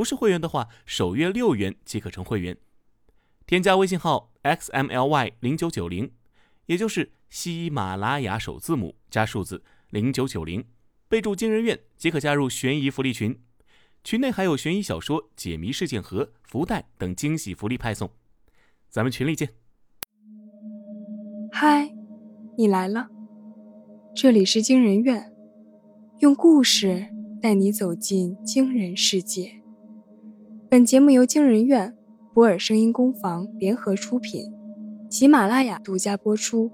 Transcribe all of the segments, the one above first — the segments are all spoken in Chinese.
不是会员的话，首月六元即可成会员。添加微信号 xmly 零九九零，也就是喜马拉雅首字母加数字零九九零，备注“惊人院”即可加入悬疑福利群。群内还有悬疑小说、解谜事件盒、福袋等惊喜福利派送。咱们群里见。嗨，你来了，这里是惊人院，用故事带你走进惊人世界。本节目由惊人院、博尔声音工坊联合出品，喜马拉雅独家播出。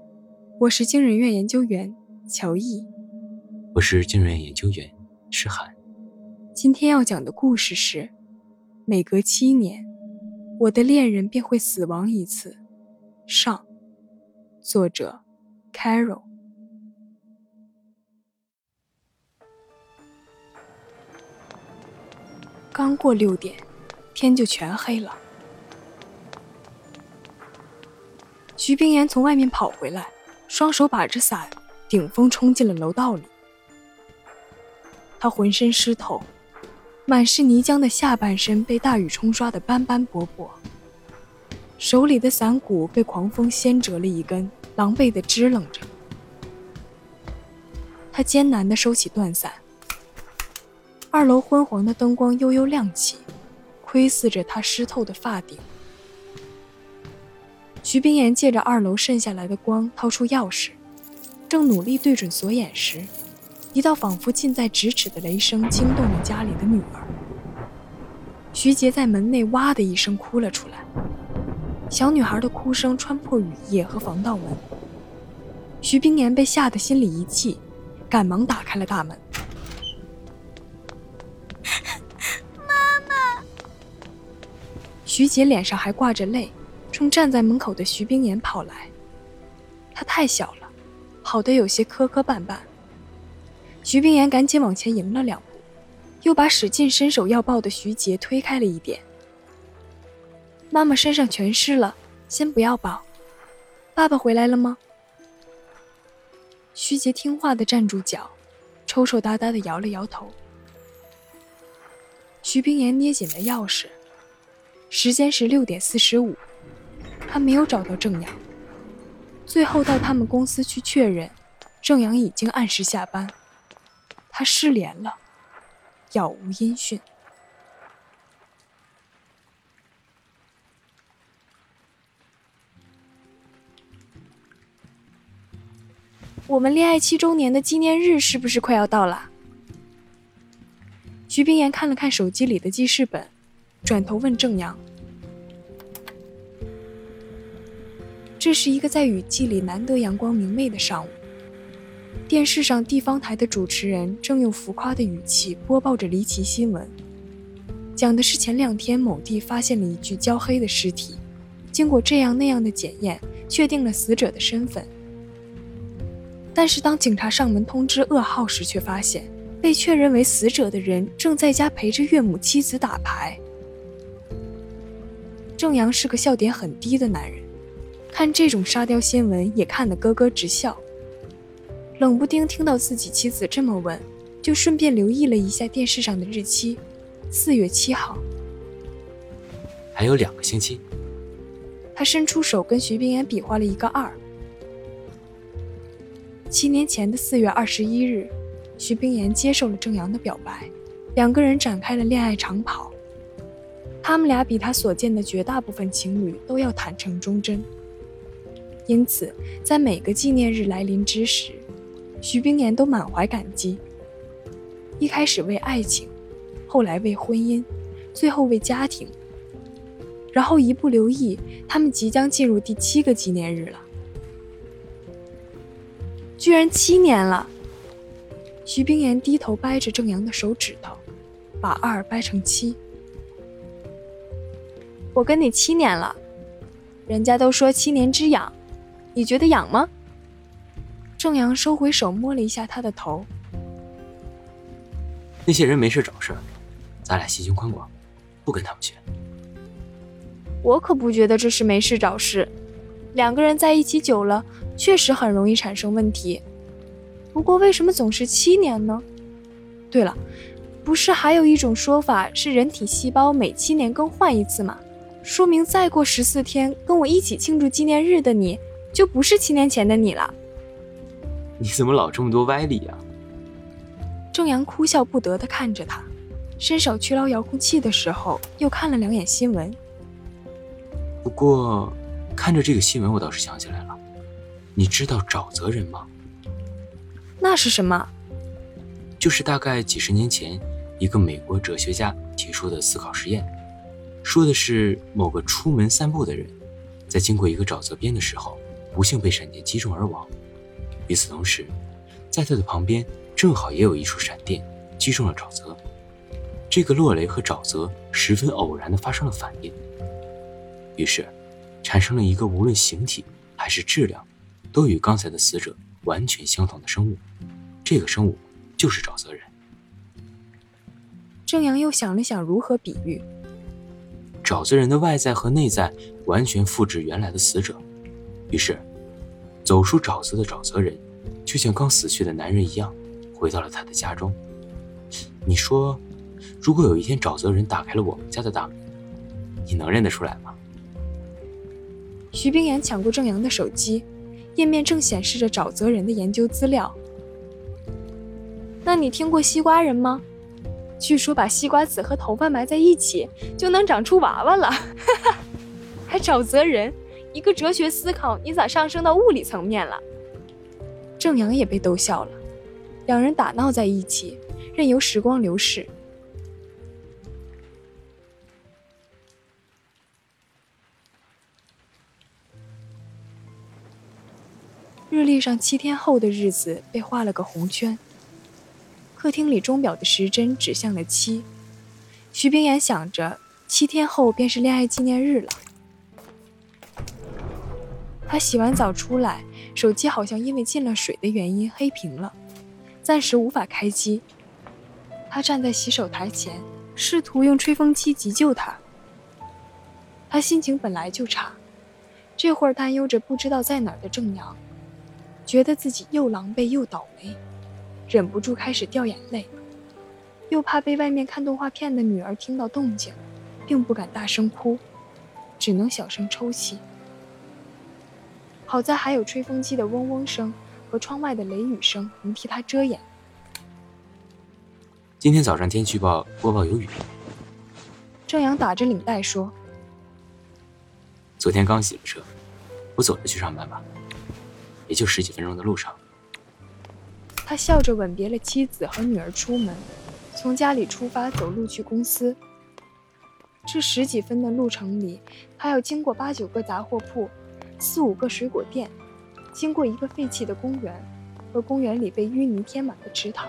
我是惊人院研究员乔毅，我是惊人院研究员诗涵。今天要讲的故事是：每隔七年，我的恋人便会死亡一次。上，作者：Carol。刚过六点。天就全黑了。徐冰岩从外面跑回来，双手把着伞，顶风冲进了楼道里。他浑身湿透，满是泥浆的下半身被大雨冲刷的斑斑驳驳，手里的伞骨被狂风掀折了一根，狼狈的支棱着。他艰难的收起断伞，二楼昏黄的灯光悠悠亮起。窥视着他湿透的发顶，徐冰岩借着二楼渗下来的光，掏出钥匙，正努力对准锁眼时，一道仿佛近在咫尺的雷声惊动了家里的女儿。徐杰在门内哇的一声哭了出来，小女孩的哭声穿破雨夜和防盗门。徐冰岩被吓得心里一气，赶忙打开了大门。徐杰脸上还挂着泪，冲站在门口的徐冰岩跑来。他太小了，跑得有些磕磕绊绊。徐冰岩赶紧往前迎了两步，又把使劲伸手要抱的徐杰推开了一点。妈妈身上全湿了，先不要抱。爸爸回来了吗？徐杰听话的站住脚，抽抽搭搭的摇了摇头。徐冰岩捏紧了钥匙。时间是六点四十五，他没有找到正阳。最后到他们公司去确认，正阳已经按时下班。他失联了，杳无音讯。我们恋爱七周年的纪念日是不是快要到了？徐冰岩看了看手机里的记事本。转头问正阳：“这是一个在雨季里难得阳光明媚的上午，电视上地方台的主持人正用浮夸的语气播报着离奇新闻，讲的是前两天某地发现了一具焦黑的尸体，经过这样那样的检验，确定了死者的身份。但是当警察上门通知噩耗时，却发现被确认为死者的人正在家陪着岳母妻子打牌。”正阳是个笑点很低的男人，看这种沙雕新闻也看得咯咯直笑。冷不丁听到自己妻子这么问，就顺便留意了一下电视上的日期，四月七号，还有两个星期。他伸出手跟徐冰岩比划了一个二。七年前的四月二十一日，徐冰岩接受了郑阳的表白，两个人展开了恋爱长跑。他们俩比他所见的绝大部分情侣都要坦诚忠贞，因此在每个纪念日来临之时，徐冰岩都满怀感激。一开始为爱情，后来为婚姻，最后为家庭，然后一不留意，他们即将进入第七个纪念日了。居然七年了！徐冰岩低头掰着正阳的手指头，把二掰成七。我跟你七年了，人家都说七年之痒，你觉得痒吗？郑阳收回手，摸了一下他的头。那些人没事找事儿，咱俩心胸宽广，不跟他们学。我可不觉得这是没事找事，两个人在一起久了，确实很容易产生问题。不过为什么总是七年呢？对了，不是还有一种说法是人体细胞每七年更换一次吗？说明再过十四天跟我一起庆祝纪念日的你，就不是七年前的你了。你怎么老这么多歪理呀？郑阳哭笑不得地看着他，伸手去捞遥控器的时候，又看了两眼新闻。不过，看着这个新闻，我倒是想起来了，你知道沼泽人吗？那是什么？就是大概几十年前，一个美国哲学家提出的思考实验，说的是某个出门散步的人，在经过一个沼泽边的时候，不幸被闪电击中而亡。与此同时，在他的旁边正好也有一处闪电击中了沼泽，这个落雷和沼泽十分偶然的发生了反应，于是产生了一个无论形体还是质量都与刚才的死者完全相同的生物，这个生物就是沼泽人。郑阳又想了想如何比喻，沼泽人的外在和内在完全复制原来的死者，于是。走出沼泽的沼泽人，就像刚死去的男人一样，回到了他的家中。你说，如果有一天沼泽人打开了我们家的大门，你能认得出来吗？徐冰岩抢过郑阳的手机，页面正显示着沼泽人的研究资料。那你听过西瓜人吗？据说把西瓜籽和头发埋在一起，就能长出娃娃了。还沼泽人。一个哲学思考，你咋上升到物理层面了？郑阳也被逗笑了，两人打闹在一起，任由时光流逝。日历上七天后的日子被画了个红圈。客厅里钟表的时针指向了七，徐冰岩想着，七天后便是恋爱纪念日了。他洗完澡出来，手机好像因为进了水的原因黑屏了，暂时无法开机。他站在洗手台前，试图用吹风机急救他。他心情本来就差，这会儿担忧着不知道在哪儿的正阳，觉得自己又狼狈又倒霉，忍不住开始掉眼泪，又怕被外面看动画片的女儿听到动静，并不敢大声哭，只能小声抽泣。好在还有吹风机的嗡嗡声和窗外的雷雨声能替他遮掩。今天早上天气预报播报有雨。郑阳打着领带说：“昨天刚洗了车，我走着去上班吧，也就十几分钟的路程。”他笑着吻别了妻子和女儿，出门，从家里出发，走路去公司。这十几分的路程里，他要经过八九个杂货铺。四五个水果店，经过一个废弃的公园，和公园里被淤泥填满的池塘。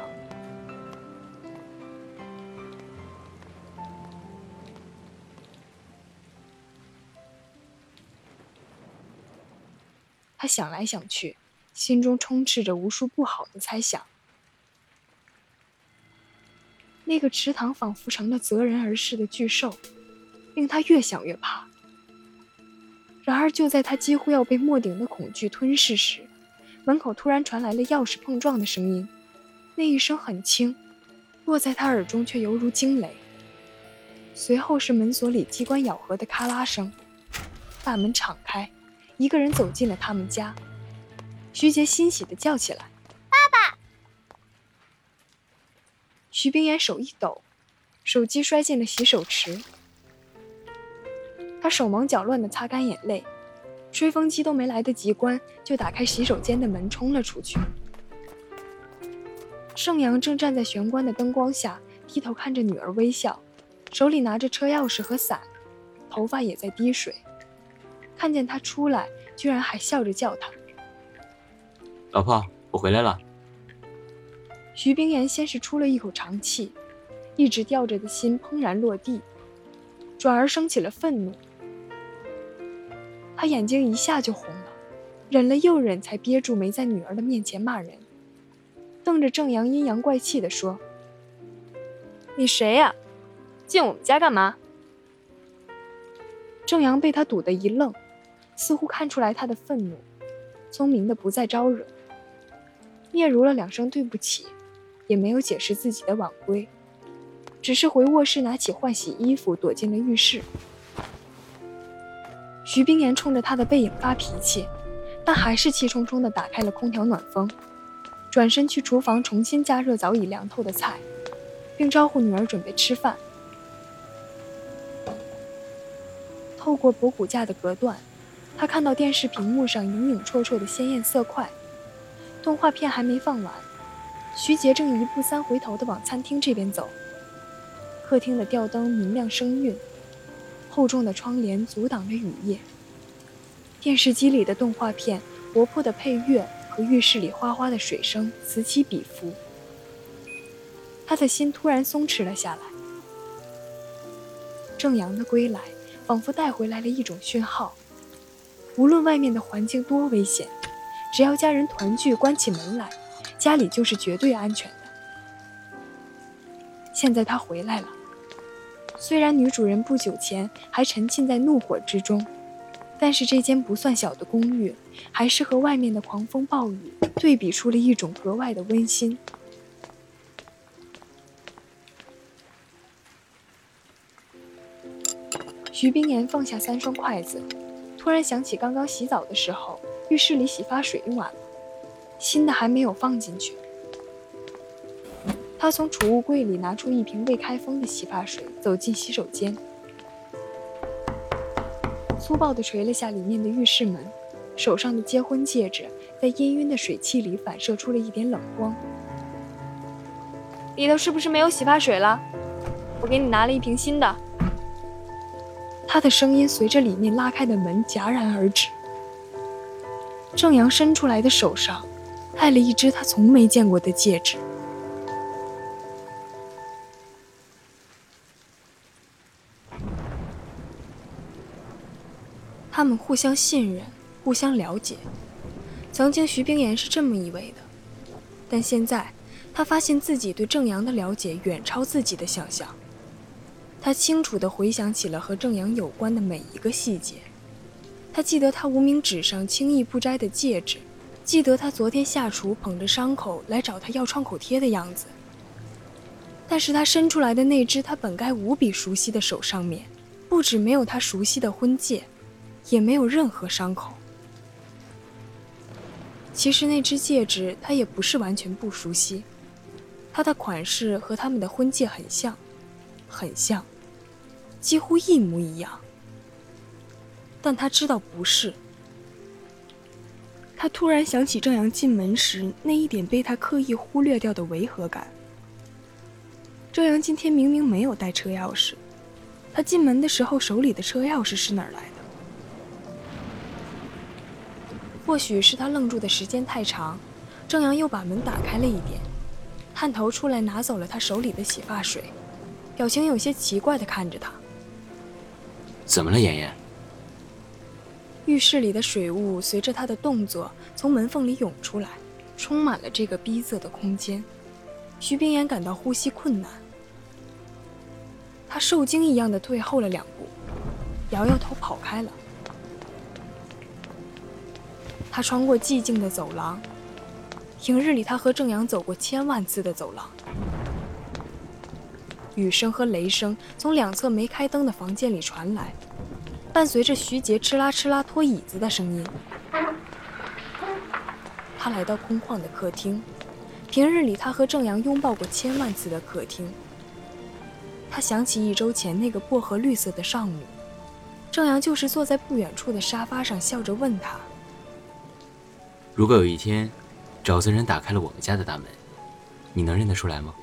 他想来想去，心中充斥着无数不好的猜想。那个池塘仿佛成了择人而噬的巨兽，令他越想越怕。然而，就在他几乎要被莫顶的恐惧吞噬时，门口突然传来了钥匙碰撞的声音。那一声很轻，落在他耳中却犹如惊雷。随后是门锁里机关咬合的咔啦声，大门敞开，一个人走进了他们家。徐杰欣喜的叫起来：“爸爸！”徐冰岩手一抖，手机摔进了洗手池。他手忙脚乱的擦干眼泪，吹风机都没来得及关，就打开洗手间的门冲了出去。盛阳正站在玄关的灯光下，低头看着女儿微笑，手里拿着车钥匙和伞，头发也在滴水。看见他出来，居然还笑着叫他：“老婆，我回来了。”徐冰岩先是出了一口长气，一直吊着的心怦然落地，转而升起了愤怒。他眼睛一下就红了，忍了又忍，才憋住没在女儿的面前骂人，瞪着郑阳阴阳怪气地说：“你谁呀？进我们家干嘛？”郑阳被他堵得一愣，似乎看出来他的愤怒，聪明的不再招惹，嗫嚅了两声对不起，也没有解释自己的晚归，只是回卧室拿起换洗衣服，躲进了浴室。徐冰言冲着他的背影发脾气，但还是气冲冲地打开了空调暖风，转身去厨房重新加热早已凉透的菜，并招呼女儿准备吃饭。透过博古架的隔断，他看到电视屏幕上影影绰绰的鲜艳色块。动画片还没放完，徐杰正一步三回头地往餐厅这边走。客厅的吊灯明亮生晕。厚重的窗帘阻挡着雨夜。电视机里的动画片、活泼的配乐和浴室里哗哗的水声此起彼伏。他的心突然松弛了下来。正阳的归来，仿佛带回来了一种讯号：无论外面的环境多危险，只要家人团聚、关起门来，家里就是绝对安全的。现在他回来了。虽然女主人不久前还沉浸在怒火之中，但是这间不算小的公寓，还是和外面的狂风暴雨对比出了一种格外的温馨。徐冰岩放下三双筷子，突然想起刚刚洗澡的时候，浴室里洗发水用完了，新的还没有放进去。他从储物柜里拿出一瓶未开封的洗发水，走进洗手间，粗暴地捶了下里面的浴室门，手上的结婚戒指在氤氲的水汽里反射出了一点冷光。里头是不是没有洗发水了？我给你拿了一瓶新的。他的声音随着里面拉开的门戛然而止。郑阳伸出来的手上，戴了一只他从没见过的戒指。他们互相信任，互相了解。曾经徐冰岩是这么以为的，但现在他发现自己对郑阳的了解远超自己的想象。他清楚地回想起了和郑阳有关的每一个细节。他记得他无名指上轻易不摘的戒指，记得他昨天下厨捧着伤口来找他要创口贴的样子。但是他伸出来的那只他本该无比熟悉的手上面，不止没有他熟悉的婚戒。也没有任何伤口。其实那只戒指，他也不是完全不熟悉，它的款式和他们的婚戒很像，很像，几乎一模一样。但他知道不是。他突然想起郑阳进门时那一点被他刻意忽略掉的违和感。郑阳今天明明没有带车钥匙，他进门的时候手里的车钥匙是哪儿来的？或许是他愣住的时间太长，郑阳又把门打开了一点，探头出来拿走了他手里的洗发水，表情有些奇怪的看着他。怎么了，妍妍？浴室里的水雾随着他的动作从门缝里涌出来，充满了这个逼仄的空间。徐冰岩感到呼吸困难，他受惊一样的退后了两步，摇摇头跑开了。他穿过寂静的走廊，平日里他和郑阳走过千万次的走廊。雨声和雷声从两侧没开灯的房间里传来，伴随着徐杰哧啦哧啦拖椅子的声音。他来到空旷的客厅，平日里他和郑阳拥抱过千万次的客厅。他想起一周前那个薄荷绿色的上午，郑阳就是坐在不远处的沙发上，笑着问他。如果有一天，沼泽人打开了我们家的大门，你能认得出来吗？